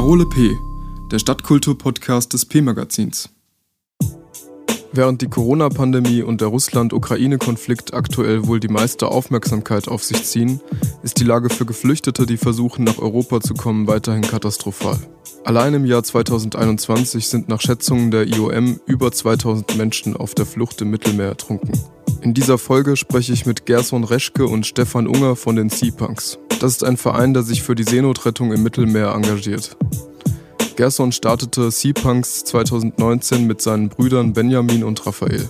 Parole P, der Stadtkultur-Podcast des P-Magazins. Während die Corona-Pandemie und der Russland-Ukraine-Konflikt aktuell wohl die meiste Aufmerksamkeit auf sich ziehen, ist die Lage für Geflüchtete, die versuchen, nach Europa zu kommen, weiterhin katastrophal. Allein im Jahr 2021 sind nach Schätzungen der IOM über 2000 Menschen auf der Flucht im Mittelmeer ertrunken. In dieser Folge spreche ich mit Gerson Reschke und Stefan Unger von den Seapunks. Das ist ein Verein, der sich für die Seenotrettung im Mittelmeer engagiert. Gerson startete Seapunks 2019 mit seinen Brüdern Benjamin und Raphael.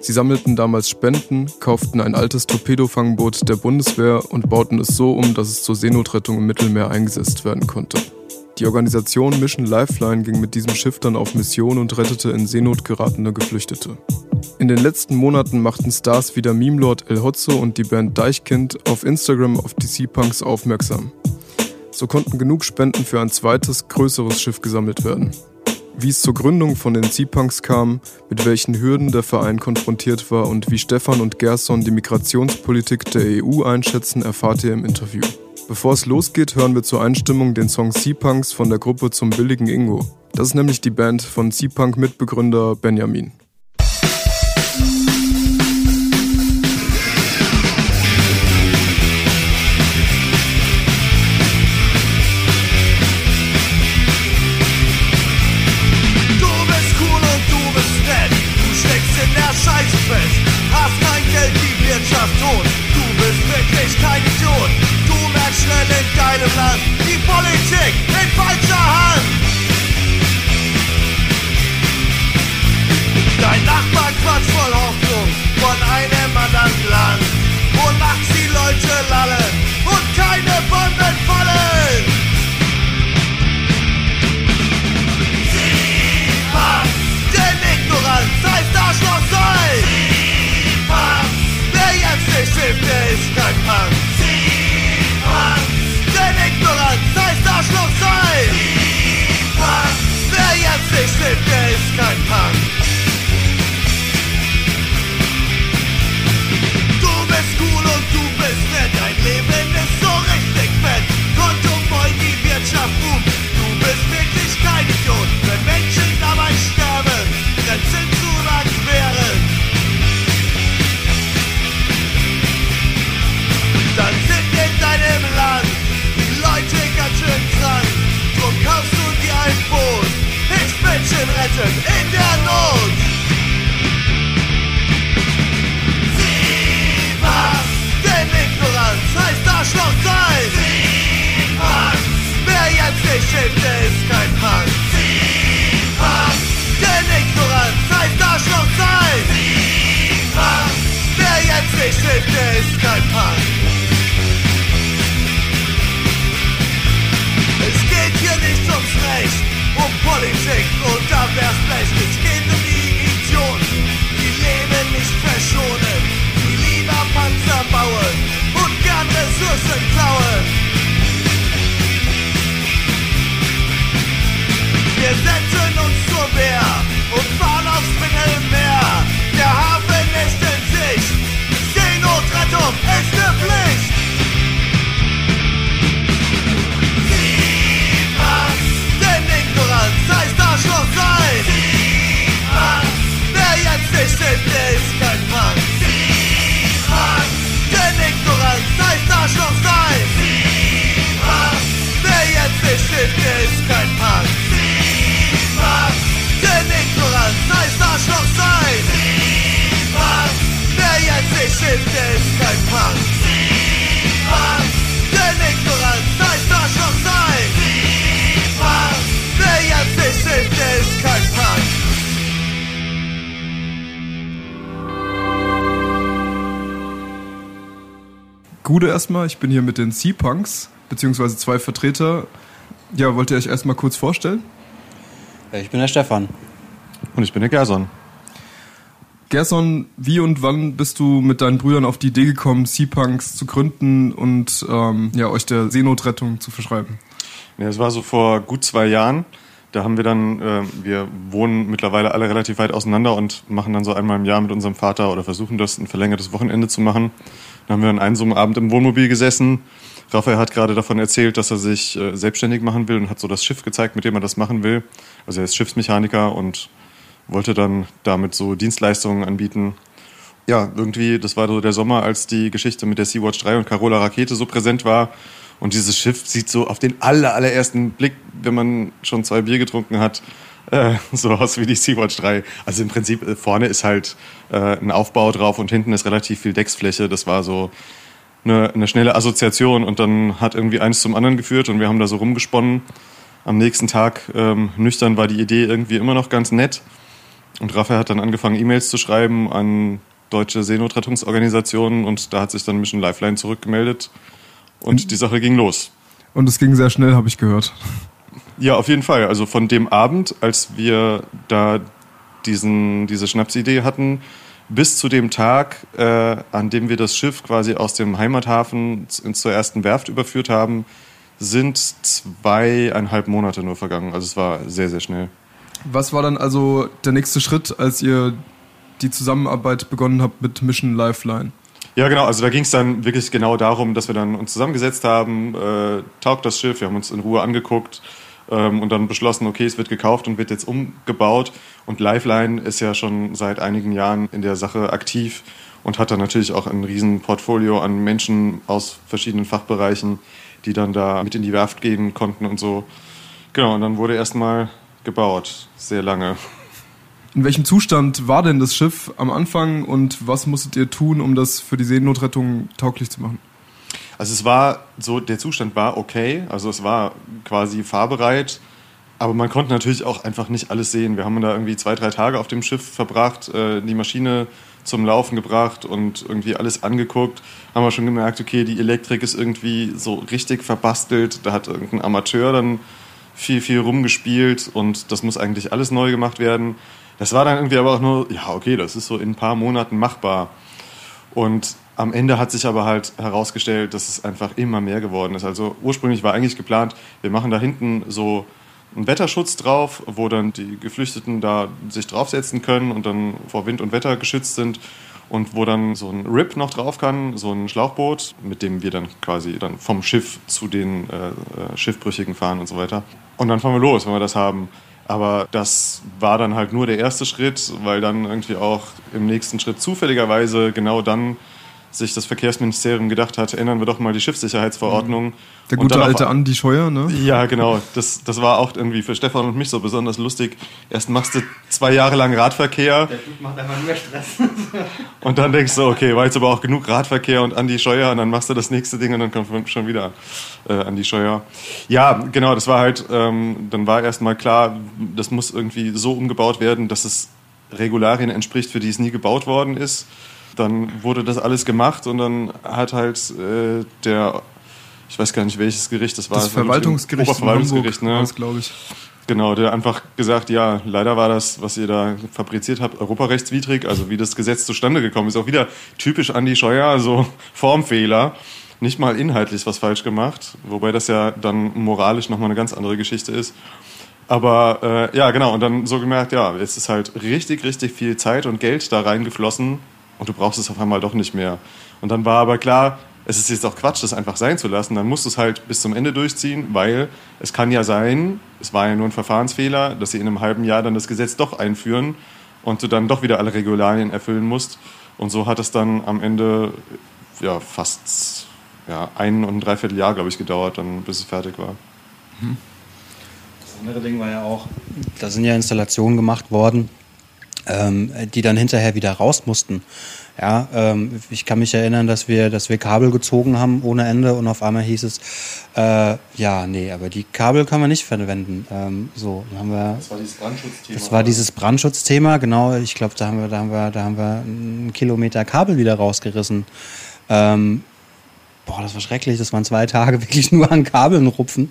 Sie sammelten damals Spenden, kauften ein altes Torpedofangboot der Bundeswehr und bauten es so um, dass es zur Seenotrettung im Mittelmeer eingesetzt werden konnte. Die Organisation Mission Lifeline ging mit diesem Schiff dann auf Mission und rettete in Seenot geratene Geflüchtete. In den letzten Monaten machten Stars wie der Meme-Lord El Hotzo und die Band Deichkind auf Instagram auf die Sea-Punks aufmerksam. So konnten genug Spenden für ein zweites, größeres Schiff gesammelt werden. Wie es zur Gründung von den Sea-Punks kam, mit welchen Hürden der Verein konfrontiert war und wie Stefan und Gerson die Migrationspolitik der EU einschätzen, erfahrt ihr im Interview. Bevor es losgeht, hören wir zur Einstimmung den Song Sea-Punks von der Gruppe zum billigen Ingo. Das ist nämlich die Band von Sea-Punk-Mitbegründer Benjamin. eyes. Gude erstmal, ich bin hier mit den Sea-Punks, beziehungsweise zwei Vertreter. Ja, wollt ihr euch erstmal kurz vorstellen? Ich bin der Stefan. Und ich bin der Gerson. Gerson, wie und wann bist du mit deinen Brüdern auf die Idee gekommen, Sea-Punks zu gründen und ähm, ja, euch der Seenotrettung zu verschreiben? Ja, es war so vor gut zwei Jahren. Da haben wir dann, äh, wir wohnen mittlerweile alle relativ weit auseinander und machen dann so einmal im Jahr mit unserem Vater oder versuchen das ein verlängertes Wochenende zu machen. Dann haben wir an einem so einem Abend im Wohnmobil gesessen, Raphael hat gerade davon erzählt, dass er sich äh, selbstständig machen will und hat so das Schiff gezeigt, mit dem er das machen will. Also er ist Schiffsmechaniker und wollte dann damit so Dienstleistungen anbieten. Ja, irgendwie, das war so der Sommer, als die Geschichte mit der Sea-Watch 3 und Carola Rakete so präsent war. Und dieses Schiff sieht so auf den aller, allerersten Blick, wenn man schon zwei Bier getrunken hat, äh, so aus wie die Sea-Watch 3. Also im Prinzip äh, vorne ist halt äh, ein Aufbau drauf und hinten ist relativ viel Decksfläche. Das war so eine, eine schnelle Assoziation und dann hat irgendwie eins zum anderen geführt und wir haben da so rumgesponnen. Am nächsten Tag ähm, nüchtern war die Idee irgendwie immer noch ganz nett. Und Raphael hat dann angefangen, E-Mails zu schreiben an deutsche Seenotrettungsorganisationen und da hat sich dann Mission Lifeline zurückgemeldet und die Sache ging los. Und es ging sehr schnell, habe ich gehört. Ja, auf jeden Fall. Also von dem Abend, als wir da diesen, diese Schnapsidee hatten, bis zu dem Tag, äh, an dem wir das Schiff quasi aus dem Heimathafen zur ersten Werft überführt haben, sind zweieinhalb Monate nur vergangen. Also es war sehr, sehr schnell. Was war dann also der nächste Schritt, als ihr die Zusammenarbeit begonnen habt mit Mission Lifeline? Ja, genau. Also da ging es dann wirklich genau darum, dass wir dann uns zusammengesetzt haben, äh, taugt das Schiff, wir haben uns in Ruhe angeguckt ähm, und dann beschlossen, okay, es wird gekauft und wird jetzt umgebaut. Und Lifeline ist ja schon seit einigen Jahren in der Sache aktiv und hat dann natürlich auch ein riesen Portfolio an Menschen aus verschiedenen Fachbereichen, die dann da mit in die Werft gehen konnten und so. Genau, und dann wurde erstmal gebaut, sehr lange. In welchem Zustand war denn das Schiff am Anfang und was musstet ihr tun, um das für die Seenotrettung tauglich zu machen? Also es war so, der Zustand war okay, also es war quasi fahrbereit, aber man konnte natürlich auch einfach nicht alles sehen. Wir haben da irgendwie zwei, drei Tage auf dem Schiff verbracht, äh, die Maschine zum Laufen gebracht und irgendwie alles angeguckt. Haben wir schon gemerkt, okay, die Elektrik ist irgendwie so richtig verbastelt. Da hat irgendein Amateur dann viel, viel rumgespielt und das muss eigentlich alles neu gemacht werden. Das war dann irgendwie aber auch nur, ja, okay, das ist so in ein paar Monaten machbar. Und am Ende hat sich aber halt herausgestellt, dass es einfach immer mehr geworden ist. Also ursprünglich war eigentlich geplant, wir machen da hinten so einen Wetterschutz drauf, wo dann die Geflüchteten da sich draufsetzen können und dann vor Wind und Wetter geschützt sind und wo dann so ein RIP noch drauf kann, so ein Schlauchboot, mit dem wir dann quasi dann vom Schiff zu den äh, äh Schiffbrüchigen fahren und so weiter. Und dann fahren wir los, wenn wir das haben. Aber das war dann halt nur der erste Schritt, weil dann irgendwie auch im nächsten Schritt zufälligerweise genau dann sich das Verkehrsministerium gedacht hat, ändern wir doch mal die Schiffssicherheitsverordnung. Der gute alte Andi Scheuer, ne? Ja, genau. Das, das war auch irgendwie für Stefan und mich so besonders lustig. Erst machst du zwei Jahre lang Radverkehr. Der Typ macht einfach nur Stress. und dann denkst du, okay, war jetzt aber auch genug Radverkehr und Andi Scheuer und dann machst du das nächste Ding und dann kommt schon wieder äh, Andi Scheuer. Ja, genau, das war halt, ähm, dann war erstmal klar, das muss irgendwie so umgebaut werden, dass es Regularien entspricht, für die es nie gebaut worden ist. Dann wurde das alles gemacht und dann hat halt äh, der, ich weiß gar nicht welches Gericht das war. Das Verwaltungsgericht, Oberverwaltungsgericht, ne? glaube ich. Genau, der einfach gesagt, ja, leider war das, was ihr da fabriziert habt, europarechtswidrig, also wie das Gesetz zustande gekommen ist. Auch wieder typisch Andi Scheuer, also Formfehler. Nicht mal inhaltlich was falsch gemacht, wobei das ja dann moralisch nochmal eine ganz andere Geschichte ist. Aber äh, ja, genau, und dann so gemerkt, ja, es ist halt richtig, richtig viel Zeit und Geld da reingeflossen, und du brauchst es auf einmal doch nicht mehr. Und dann war aber klar, es ist jetzt auch Quatsch, das einfach sein zu lassen. Dann musst du es halt bis zum Ende durchziehen, weil es kann ja sein, es war ja nur ein Verfahrensfehler, dass sie in einem halben Jahr dann das Gesetz doch einführen und du dann doch wieder alle Regularien erfüllen musst. Und so hat es dann am Ende ja, fast ja, ein und ein Dreivierteljahr, glaube ich, gedauert, dann, bis es fertig war. Das andere Ding war ja auch, da sind ja Installationen gemacht worden, ähm, die dann hinterher wieder raus mussten. Ja, ähm, ich kann mich erinnern, dass wir, dass wir Kabel gezogen haben ohne Ende und auf einmal hieß es, äh, ja, nee, aber die Kabel können wir nicht verwenden. Ähm, so, dann haben wir. Das war dieses Brandschutzthema. Das war dieses Brandschutzthema, genau. Ich glaube, da haben wir, da haben wir, da haben wir einen Kilometer Kabel wieder rausgerissen. Ähm, boah, das war schrecklich. Das waren zwei Tage wirklich nur an Kabeln rupfen.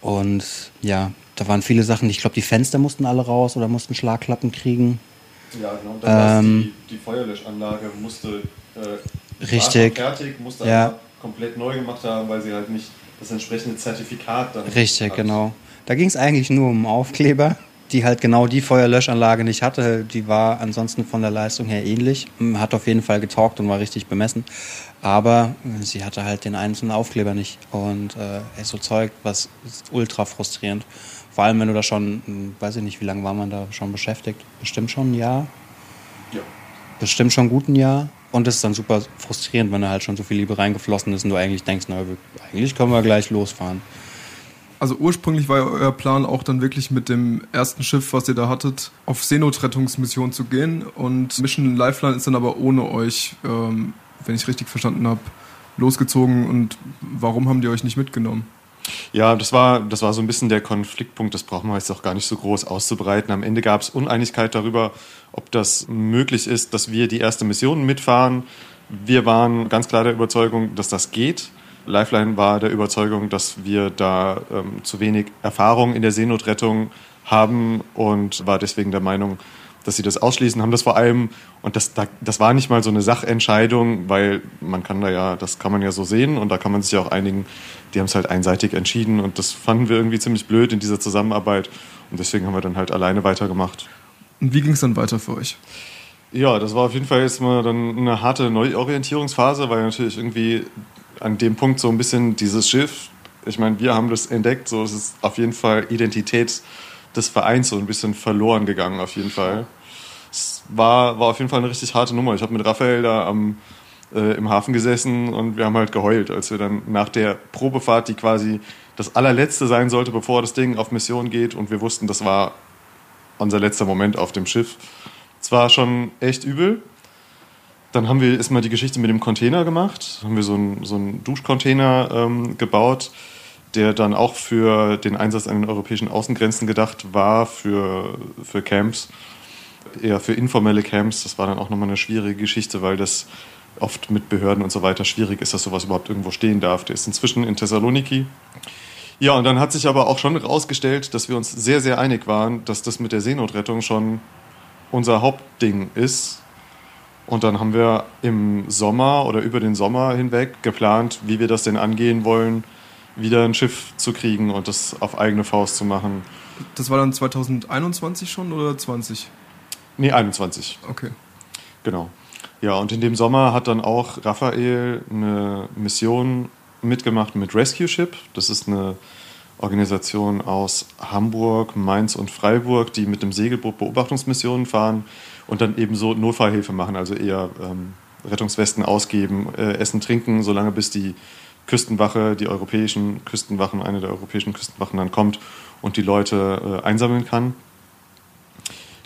Und ja, da waren viele Sachen. Ich glaube, die Fenster mussten alle raus oder mussten Schlagklappen kriegen. Ja, genau. Und dann ähm, die, die Feuerlöschanlage musste äh, richtig fertig, musste ja. komplett neu gemacht haben, weil sie halt nicht das entsprechende Zertifikat dann Richtig, hat. genau. Da ging es eigentlich nur um Aufkleber. Die halt genau die Feuerlöschanlage nicht hatte. Die war ansonsten von der Leistung her ähnlich, hat auf jeden Fall getaugt und war richtig bemessen. Aber sie hatte halt den einzelnen Aufkleber nicht. Und äh, so Zeug, was ultra frustrierend. Vor allem, wenn du da schon, hm, weiß ich nicht, wie lange war man da schon beschäftigt? Bestimmt schon ein Jahr? Ja. Bestimmt schon gut ein Jahr. Und es ist dann super frustrierend, wenn da halt schon so viel Liebe reingeflossen ist und du eigentlich denkst, na, eigentlich können wir gleich losfahren. Also ursprünglich war ja euer Plan auch dann wirklich mit dem ersten Schiff, was ihr da hattet, auf Seenotrettungsmission zu gehen. Und Mission Lifeline ist dann aber ohne euch, ähm, wenn ich richtig verstanden habe, losgezogen. Und warum haben die euch nicht mitgenommen? Ja, das war, das war so ein bisschen der Konfliktpunkt. Das brauchen wir jetzt auch gar nicht so groß auszubreiten. Am Ende gab es Uneinigkeit darüber, ob das möglich ist, dass wir die erste Mission mitfahren. Wir waren ganz klar der Überzeugung, dass das geht. Lifeline war der Überzeugung, dass wir da ähm, zu wenig Erfahrung in der Seenotrettung haben und war deswegen der Meinung, dass sie das ausschließen, haben das vor allem, und das, das war nicht mal so eine Sachentscheidung, weil man kann da ja, das kann man ja so sehen und da kann man sich ja auch einigen, die haben es halt einseitig entschieden und das fanden wir irgendwie ziemlich blöd in dieser Zusammenarbeit und deswegen haben wir dann halt alleine weitergemacht. Und wie ging es dann weiter für euch? Ja, das war auf jeden Fall jetzt mal dann eine harte Neuorientierungsphase, weil natürlich irgendwie an dem Punkt so ein bisschen dieses Schiff, ich meine, wir haben das entdeckt, so es ist auf jeden Fall Identität des Vereins so ein bisschen verloren gegangen, auf jeden Fall. Es war, war auf jeden Fall eine richtig harte Nummer. Ich habe mit Raphael da am, äh, im Hafen gesessen und wir haben halt geheult, als wir dann nach der Probefahrt, die quasi das allerletzte sein sollte, bevor das Ding auf Mission geht und wir wussten, das war unser letzter Moment auf dem Schiff. Es war schon echt übel, dann haben wir erstmal die Geschichte mit dem Container gemacht. Haben wir so einen, so einen Duschcontainer ähm, gebaut, der dann auch für den Einsatz an den europäischen Außengrenzen gedacht war, für, für Camps, eher für informelle Camps. Das war dann auch nochmal eine schwierige Geschichte, weil das oft mit Behörden und so weiter schwierig ist, dass sowas überhaupt irgendwo stehen darf. Der ist inzwischen in Thessaloniki. Ja, und dann hat sich aber auch schon herausgestellt, dass wir uns sehr, sehr einig waren, dass das mit der Seenotrettung schon unser Hauptding ist und dann haben wir im Sommer oder über den Sommer hinweg geplant, wie wir das denn angehen wollen, wieder ein Schiff zu kriegen und das auf eigene Faust zu machen. Das war dann 2021 schon oder 20? Nee, 21. Okay. Genau. Ja, und in dem Sommer hat dann auch Raphael eine Mission mitgemacht mit Rescue Ship. Das ist eine Organisation aus Hamburg, Mainz und Freiburg, die mit dem Segelboot Beobachtungsmissionen fahren und dann eben so Notfallhilfe machen, also eher ähm, Rettungswesten ausgeben, äh, Essen, Trinken, solange bis die Küstenwache, die europäischen Küstenwachen, eine der europäischen Küstenwachen dann kommt und die Leute äh, einsammeln kann.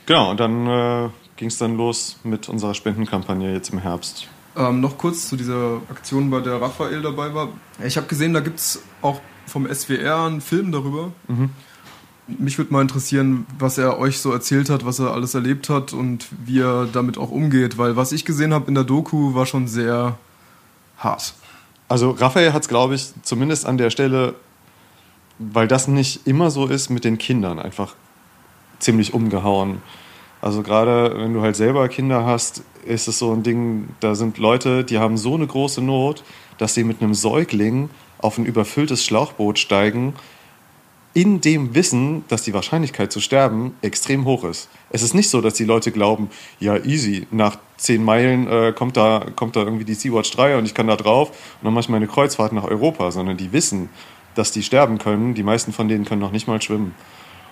Genau, und dann äh, ging es dann los mit unserer Spendenkampagne jetzt im Herbst. Ähm, noch kurz zu dieser Aktion, bei der Raphael dabei war. Ich habe gesehen, da gibt es auch vom SWR einen Film darüber. Mhm. Mich würde mal interessieren, was er euch so erzählt hat, was er alles erlebt hat und wie er damit auch umgeht, weil was ich gesehen habe in der Doku war schon sehr hart. Also Raphael hat es, glaube ich, zumindest an der Stelle, weil das nicht immer so ist, mit den Kindern einfach ziemlich umgehauen. Also gerade wenn du halt selber Kinder hast, ist es so ein Ding, da sind Leute, die haben so eine große Not, dass sie mit einem Säugling auf ein überfülltes Schlauchboot steigen in dem Wissen, dass die Wahrscheinlichkeit zu sterben extrem hoch ist. Es ist nicht so, dass die Leute glauben, ja, easy, nach zehn Meilen äh, kommt, da, kommt da irgendwie die Sea-Watch 3 und ich kann da drauf und dann mache ich meine Kreuzfahrt nach Europa, sondern die wissen, dass die sterben können. Die meisten von denen können noch nicht mal schwimmen.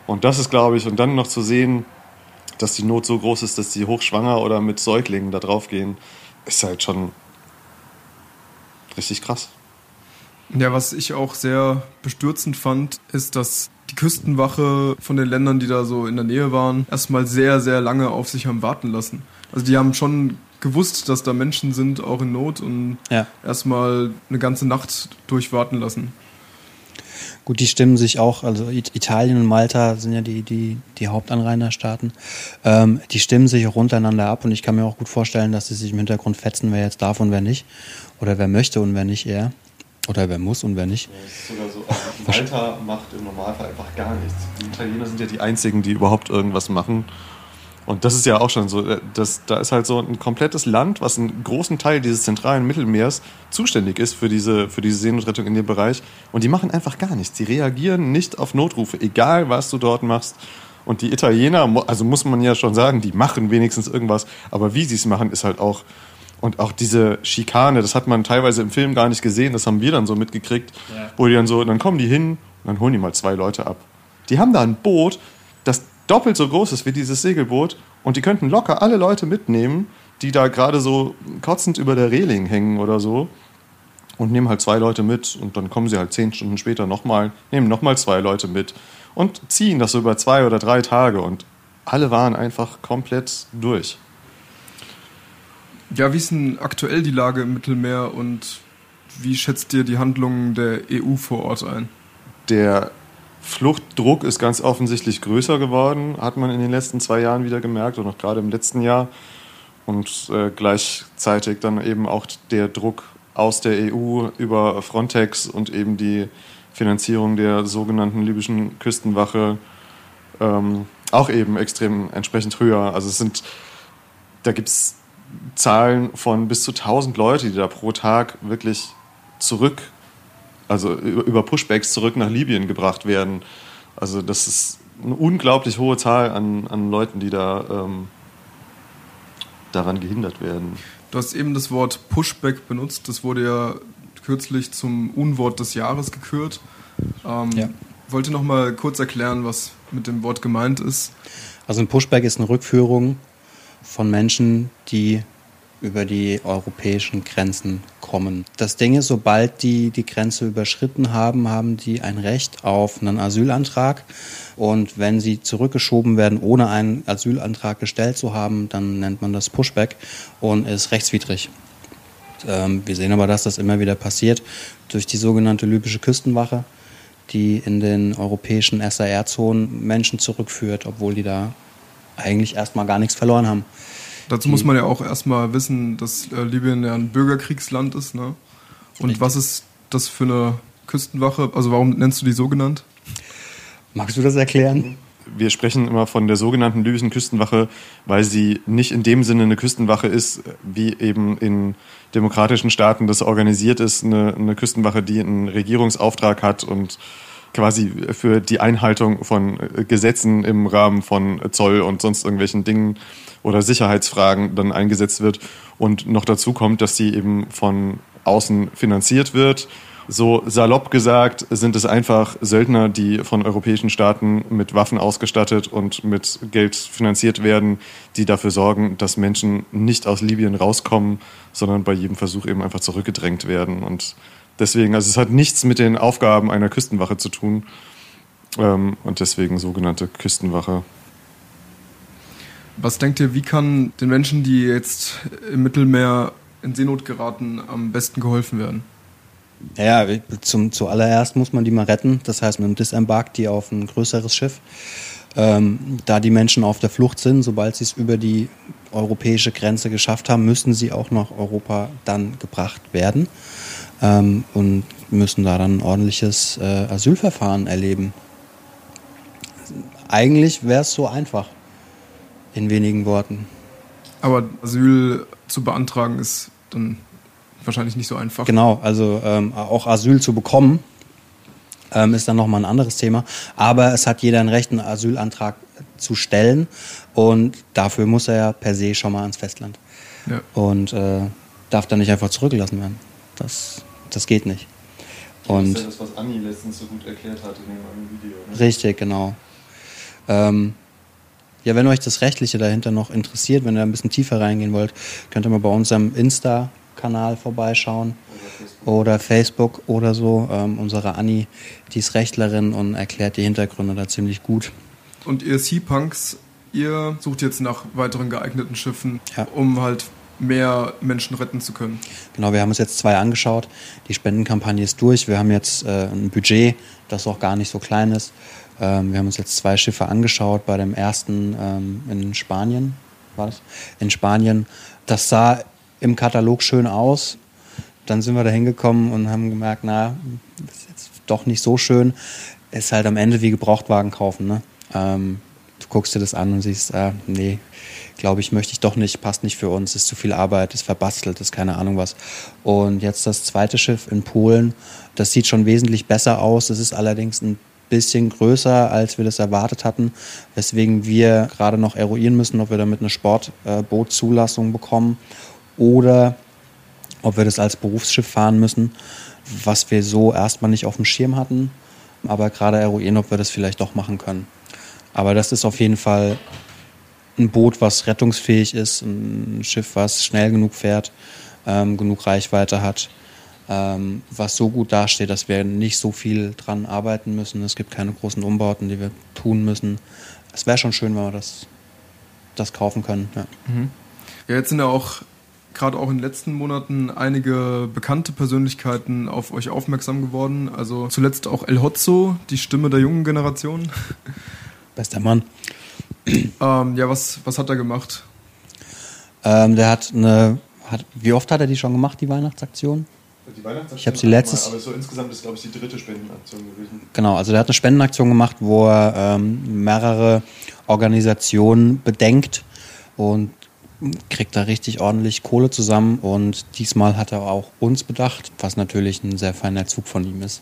Und das ist, glaube ich, und dann noch zu sehen, dass die Not so groß ist, dass sie hochschwanger oder mit Säuglingen da drauf gehen, ist halt schon richtig krass. Ja, was ich auch sehr bestürzend fand, ist, dass die Küstenwache von den Ländern, die da so in der Nähe waren, erstmal sehr, sehr lange auf sich haben warten lassen. Also die haben schon gewusst, dass da Menschen sind, auch in Not und ja. erstmal eine ganze Nacht durchwarten lassen. Gut, die stimmen sich auch, also Italien und Malta sind ja die, die, die Hauptanrainerstaaten, ähm, die stimmen sich auch untereinander ab und ich kann mir auch gut vorstellen, dass sie sich im Hintergrund fetzen, wer jetzt darf und wer nicht. Oder wer möchte und wer nicht eher. Oder wer muss und wer nicht. Ja, ist sogar so, also Malta macht im Normalfall einfach gar nichts. Die Italiener sind ja die einzigen, die überhaupt irgendwas machen. Und das ist ja auch schon so, äh, das, da ist halt so ein komplettes Land, was einen großen Teil dieses zentralen Mittelmeers zuständig ist für diese, für diese Seenotrettung in dem Bereich. Und die machen einfach gar nichts. Die reagieren nicht auf Notrufe, egal was du dort machst. Und die Italiener, also muss man ja schon sagen, die machen wenigstens irgendwas, aber wie sie es machen, ist halt auch. Und auch diese Schikane, das hat man teilweise im Film gar nicht gesehen, das haben wir dann so mitgekriegt, ja. wo die dann so, dann kommen die hin und dann holen die mal zwei Leute ab. Die haben da ein Boot, das doppelt so groß ist wie dieses Segelboot und die könnten locker alle Leute mitnehmen, die da gerade so kotzend über der Reling hängen oder so und nehmen halt zwei Leute mit und dann kommen sie halt zehn Stunden später nochmal, nehmen nochmal zwei Leute mit und ziehen das so über zwei oder drei Tage und alle waren einfach komplett durch. Ja, wie ist denn aktuell die Lage im Mittelmeer und wie schätzt ihr die Handlungen der EU vor Ort ein? Der Fluchtdruck ist ganz offensichtlich größer geworden, hat man in den letzten zwei Jahren wieder gemerkt und auch gerade im letzten Jahr. Und äh, gleichzeitig dann eben auch der Druck aus der EU über Frontex und eben die Finanzierung der sogenannten libyschen Küstenwache ähm, auch eben extrem entsprechend höher. Also es sind, da gibt es Zahlen von bis zu 1000 Leute, die da pro Tag wirklich zurück, also über Pushbacks zurück nach Libyen gebracht werden. Also das ist eine unglaublich hohe Zahl an, an Leuten, die da ähm, daran gehindert werden. Du hast eben das Wort Pushback benutzt. Das wurde ja kürzlich zum Unwort des Jahres gekürt. Ähm, ja. Wollte noch mal kurz erklären, was mit dem Wort gemeint ist. Also ein Pushback ist eine Rückführung von Menschen, die über die europäischen Grenzen kommen. Das Ding ist, sobald die die Grenze überschritten haben, haben die ein Recht auf einen Asylantrag. Und wenn sie zurückgeschoben werden, ohne einen Asylantrag gestellt zu haben, dann nennt man das Pushback und ist rechtswidrig. Ähm, wir sehen aber, dass das immer wieder passiert durch die sogenannte libysche Küstenwache, die in den europäischen SAR-Zonen Menschen zurückführt, obwohl die da eigentlich erstmal gar nichts verloren haben. Dazu muss man ja auch erstmal wissen, dass äh, Libyen ja ein Bürgerkriegsland ist. Ne? Und Richtig. was ist das für eine Küstenwache? Also warum nennst du die so genannt? Magst du das erklären? Wir sprechen immer von der sogenannten libyschen Küstenwache, weil sie nicht in dem Sinne eine Küstenwache ist, wie eben in demokratischen Staaten das organisiert ist, eine, eine Küstenwache, die einen Regierungsauftrag hat und quasi für die Einhaltung von Gesetzen im Rahmen von Zoll und sonst irgendwelchen Dingen oder Sicherheitsfragen dann eingesetzt wird. Und noch dazu kommt, dass sie eben von außen finanziert wird. So salopp gesagt sind es einfach Söldner, die von europäischen Staaten mit Waffen ausgestattet und mit Geld finanziert werden, die dafür sorgen, dass Menschen nicht aus Libyen rauskommen, sondern bei jedem Versuch eben einfach zurückgedrängt werden. Und deswegen, also es hat nichts mit den Aufgaben einer Küstenwache zu tun. Ähm, und deswegen sogenannte Küstenwache. Was denkt ihr, wie kann den Menschen, die jetzt im Mittelmeer in Seenot geraten, am besten geholfen werden? Ja, zum, zuallererst muss man die mal retten. Das heißt, man disembarkt die auf ein größeres Schiff. Ähm, da die Menschen auf der Flucht sind, sobald sie es über die europäische Grenze geschafft haben, müssen sie auch nach Europa dann gebracht werden ähm, und müssen da dann ein ordentliches äh, Asylverfahren erleben. Eigentlich wäre es so einfach in wenigen Worten. Aber Asyl zu beantragen ist dann wahrscheinlich nicht so einfach. Genau, also ähm, auch Asyl zu bekommen ähm, ist dann nochmal ein anderes Thema. Aber es hat jeder ein Recht, einen Asylantrag zu stellen und dafür muss er ja per se schon mal ans Festland. Ja. Und äh, darf dann nicht einfach zurückgelassen werden. Das, das geht nicht. Und das ist ja das, was Anni letztens so gut erklärt hat in dem Video. Ne? Richtig, genau. Ähm, ja, wenn euch das Rechtliche dahinter noch interessiert, wenn ihr ein bisschen tiefer reingehen wollt, könnt ihr mal bei unserem Insta-Kanal vorbeischauen oder Facebook oder so. Ähm, unsere Anni, die ist Rechtlerin und erklärt die Hintergründe da ziemlich gut. Und ihr Seapunks, ihr sucht jetzt nach weiteren geeigneten Schiffen, ja. um halt mehr Menschen retten zu können. Genau, wir haben uns jetzt zwei angeschaut. Die Spendenkampagne ist durch. Wir haben jetzt äh, ein Budget, das auch gar nicht so klein ist. Ähm, wir haben uns jetzt zwei Schiffe angeschaut. Bei dem ersten ähm, in Spanien war das? In Spanien. Das sah im Katalog schön aus. Dann sind wir da hingekommen und haben gemerkt, na, ist jetzt doch nicht so schön. Ist halt am Ende wie Gebrauchtwagen kaufen. Ne? Ähm, du guckst dir das an und siehst, äh, nee, glaube ich, möchte ich doch nicht, passt nicht für uns, ist zu viel Arbeit, ist verbastelt, ist keine Ahnung was. Und jetzt das zweite Schiff in Polen, das sieht schon wesentlich besser aus. Es ist allerdings ein bisschen größer, als wir das erwartet hatten, weswegen wir gerade noch eruieren müssen, ob wir damit eine Sportbootzulassung bekommen oder ob wir das als Berufsschiff fahren müssen, was wir so erstmal nicht auf dem Schirm hatten, aber gerade eruieren, ob wir das vielleicht doch machen können. Aber das ist auf jeden Fall ein Boot, was rettungsfähig ist, ein Schiff, was schnell genug fährt, ähm, genug Reichweite hat, ähm, was so gut dasteht, dass wir nicht so viel dran arbeiten müssen. Es gibt keine großen Umbauten, die wir tun müssen. Es wäre schon schön, wenn wir das, das kaufen können. Ja. Mhm. ja, jetzt sind ja auch gerade auch in den letzten Monaten einige bekannte Persönlichkeiten auf euch aufmerksam geworden. Also zuletzt auch El Hotzo, die Stimme der jungen Generation. Bester Mann. ähm, ja, was, was hat er gemacht? Ähm, der hat eine. Hat, wie oft hat er die schon gemacht, die Weihnachtsaktion? Die Weihnachtsaktion ich habe sie letztes. Mal, aber so insgesamt ist, glaube ich, die dritte Spendenaktion gewesen. Genau, also der hat eine Spendenaktion gemacht, wo er ähm, mehrere Organisationen bedenkt und kriegt da richtig ordentlich Kohle zusammen. Und diesmal hat er auch uns bedacht, was natürlich ein sehr feiner Zug von ihm ist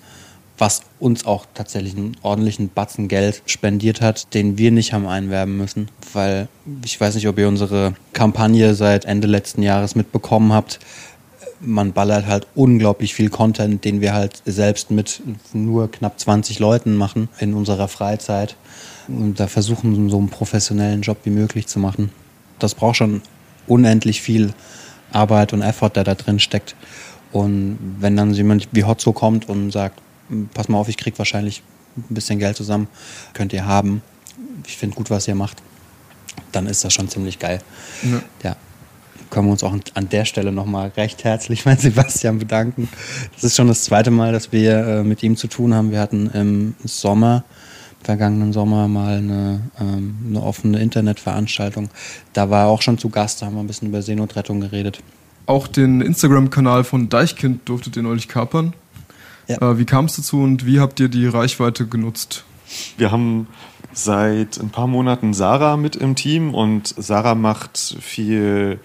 was uns auch tatsächlich einen ordentlichen Batzen Geld spendiert hat, den wir nicht haben einwerben müssen, weil ich weiß nicht, ob ihr unsere Kampagne seit Ende letzten Jahres mitbekommen habt. Man ballert halt unglaublich viel Content, den wir halt selbst mit nur knapp 20 Leuten machen in unserer Freizeit und da versuchen, so einen professionellen Job wie möglich zu machen. Das braucht schon unendlich viel Arbeit und Effort, der da drin steckt. Und wenn dann jemand wie Hotzo kommt und sagt, pass mal auf, ich krieg wahrscheinlich ein bisschen Geld zusammen, könnt ihr haben. Ich finde gut, was ihr macht. Dann ist das schon ziemlich geil. Ja. ja. Können wir uns auch an der Stelle nochmal recht herzlich bei Sebastian bedanken. Das ist schon das zweite Mal, dass wir äh, mit ihm zu tun haben. Wir hatten im Sommer, vergangenen Sommer, mal eine, ähm, eine offene Internetveranstaltung. Da war er auch schon zu Gast, da haben wir ein bisschen über Seenotrettung geredet. Auch den Instagram-Kanal von Deichkind durftet ihr neulich kapern. Ja. Äh, wie kam es dazu und wie habt ihr die Reichweite genutzt? Wir haben seit ein paar Monaten Sarah mit im Team und Sarah macht viel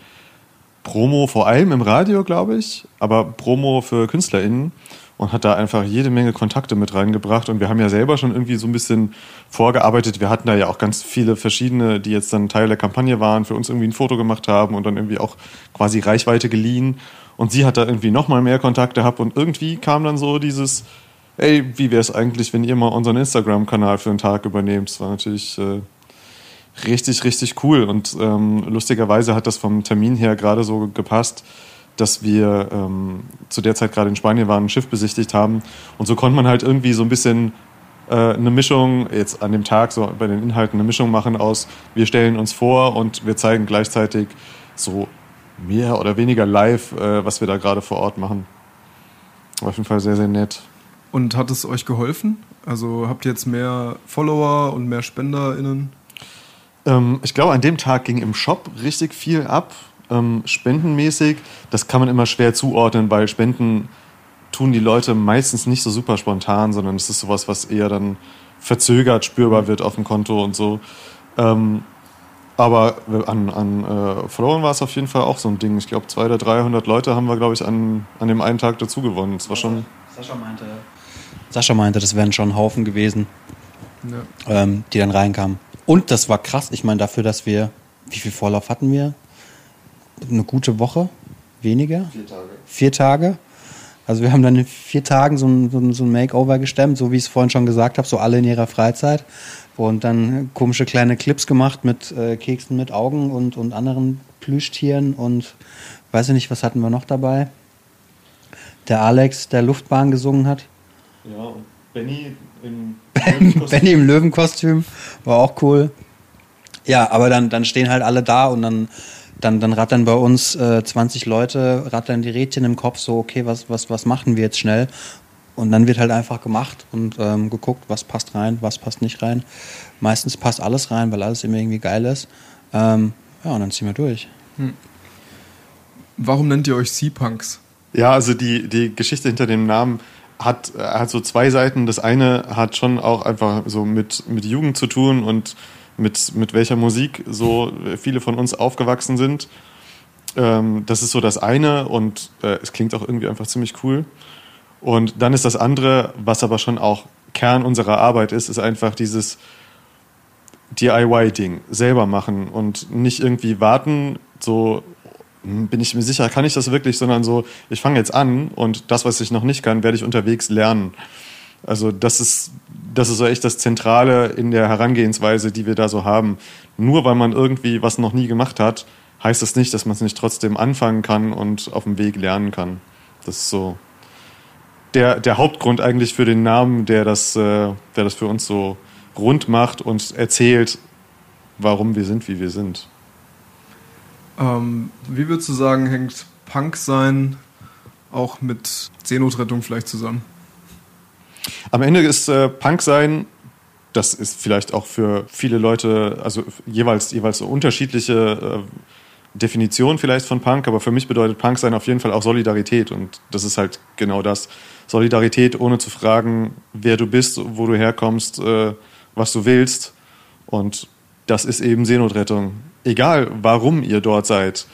Promo, vor allem im Radio, glaube ich, aber Promo für KünstlerInnen und hat da einfach jede Menge Kontakte mit reingebracht. Und wir haben ja selber schon irgendwie so ein bisschen vorgearbeitet. Wir hatten da ja auch ganz viele verschiedene, die jetzt dann Teil der Kampagne waren, für uns irgendwie ein Foto gemacht haben und dann irgendwie auch quasi Reichweite geliehen. Und sie hat da irgendwie nochmal mehr Kontakte gehabt und irgendwie kam dann so dieses, ey, wie wäre es eigentlich, wenn ihr mal unseren Instagram-Kanal für einen Tag übernehmt? Das war natürlich äh, richtig, richtig cool. Und ähm, lustigerweise hat das vom Termin her gerade so gepasst, dass wir ähm, zu der Zeit gerade in Spanien waren, ein Schiff besichtigt haben. Und so konnte man halt irgendwie so ein bisschen äh, eine Mischung, jetzt an dem Tag so bei den Inhalten eine Mischung machen aus, wir stellen uns vor und wir zeigen gleichzeitig so mehr oder weniger live, äh, was wir da gerade vor Ort machen. War auf jeden Fall sehr, sehr nett. Und hat es euch geholfen? Also habt ihr jetzt mehr Follower und mehr SpenderInnen? Ähm, ich glaube, an dem Tag ging im Shop richtig viel ab, ähm, spendenmäßig. Das kann man immer schwer zuordnen, weil Spenden tun die Leute meistens nicht so super spontan, sondern es ist sowas, was eher dann verzögert spürbar wird auf dem Konto und so. Ähm, aber an, an äh, Followern war es auf jeden Fall auch so ein Ding. Ich glaube, 200 oder 300 Leute haben wir, glaube ich, an, an dem einen Tag dazu gewonnen. Das war schon. Sascha meinte, Sascha meinte, das wären schon ein Haufen gewesen, ja. ähm, die dann reinkamen. Und das war krass. Ich meine, dafür, dass wir. Wie viel Vorlauf hatten wir? Eine gute Woche? Weniger? Vier Tage. Vier Tage. Also wir haben dann in vier Tagen so ein, so ein, so ein Makeover gestemmt, so wie ich es vorhin schon gesagt habe, so alle in ihrer Freizeit. Und dann komische kleine Clips gemacht mit äh, Keksen mit Augen und, und anderen Plüschtieren und weiß ich nicht, was hatten wir noch dabei? Der Alex, der Luftbahn gesungen hat. Ja, und Benny im Löwenkostüm. Benny im Löwenkostüm war auch cool. Ja, aber dann, dann stehen halt alle da und dann, dann, dann rattern bei uns äh, 20 Leute, rattern die Rädchen im Kopf so, okay, was, was, was machen wir jetzt schnell? Und dann wird halt einfach gemacht und ähm, geguckt, was passt rein, was passt nicht rein. Meistens passt alles rein, weil alles immer irgendwie geil ist. Ähm, ja, und dann ziehen wir durch. Hm. Warum nennt ihr euch Sea-Punks? Ja, also die, die Geschichte hinter dem Namen hat, hat so zwei Seiten. Das eine hat schon auch einfach so mit, mit Jugend zu tun und mit, mit welcher Musik so viele von uns aufgewachsen sind. Ähm, das ist so das eine und äh, es klingt auch irgendwie einfach ziemlich cool. Und dann ist das andere, was aber schon auch Kern unserer Arbeit ist, ist einfach dieses DIY-Ding, selber machen und nicht irgendwie warten, so hm, bin ich mir sicher, kann ich das wirklich, sondern so, ich fange jetzt an und das, was ich noch nicht kann, werde ich unterwegs lernen. Also das ist, das ist so echt das Zentrale in der Herangehensweise, die wir da so haben. Nur weil man irgendwie was noch nie gemacht hat, heißt das nicht, dass man es nicht trotzdem anfangen kann und auf dem Weg lernen kann. Das ist so der, der Hauptgrund eigentlich für den Namen, der das, äh, der das für uns so rund macht und erzählt, warum wir sind, wie wir sind. Ähm, wie würdest du sagen, hängt Punk sein auch mit Seenotrettung vielleicht zusammen? Am Ende ist äh, Punk sein, das ist vielleicht auch für viele Leute, also jeweils, jeweils so unterschiedliche äh, Definition vielleicht von Punk, aber für mich bedeutet Punk sein auf jeden Fall auch Solidarität und das ist halt genau das. Solidarität, ohne zu fragen, wer du bist, wo du herkommst, äh, was du willst. Und das ist eben Seenotrettung. Egal, warum ihr dort seid.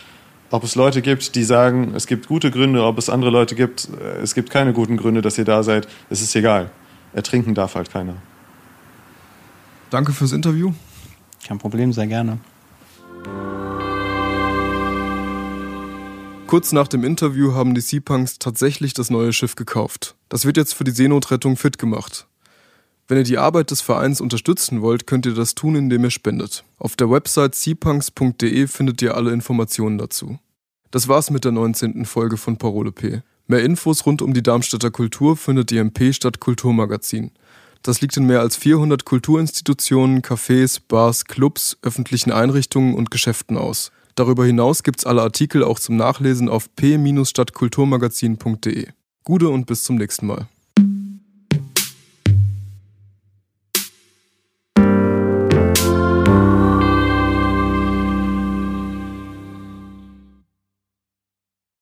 Ob es Leute gibt, die sagen, es gibt gute Gründe, ob es andere Leute gibt, äh, es gibt keine guten Gründe, dass ihr da seid, es ist egal. Ertrinken darf halt keiner. Danke fürs Interview. Kein Problem, sehr gerne. Kurz nach dem Interview haben die Seapunks tatsächlich das neue Schiff gekauft. Das wird jetzt für die Seenotrettung fit gemacht. Wenn ihr die Arbeit des Vereins unterstützen wollt, könnt ihr das tun, indem ihr spendet. Auf der Website seapunks.de findet ihr alle Informationen dazu. Das war's mit der 19. Folge von Parole P. Mehr Infos rund um die Darmstädter Kultur findet ihr im P-Stadt Kulturmagazin. Das liegt in mehr als 400 Kulturinstitutionen, Cafés, Bars, Clubs, öffentlichen Einrichtungen und Geschäften aus. Darüber hinaus gibt's alle Artikel auch zum Nachlesen auf p-stadtkulturmagazin.de. Gude und bis zum nächsten Mal.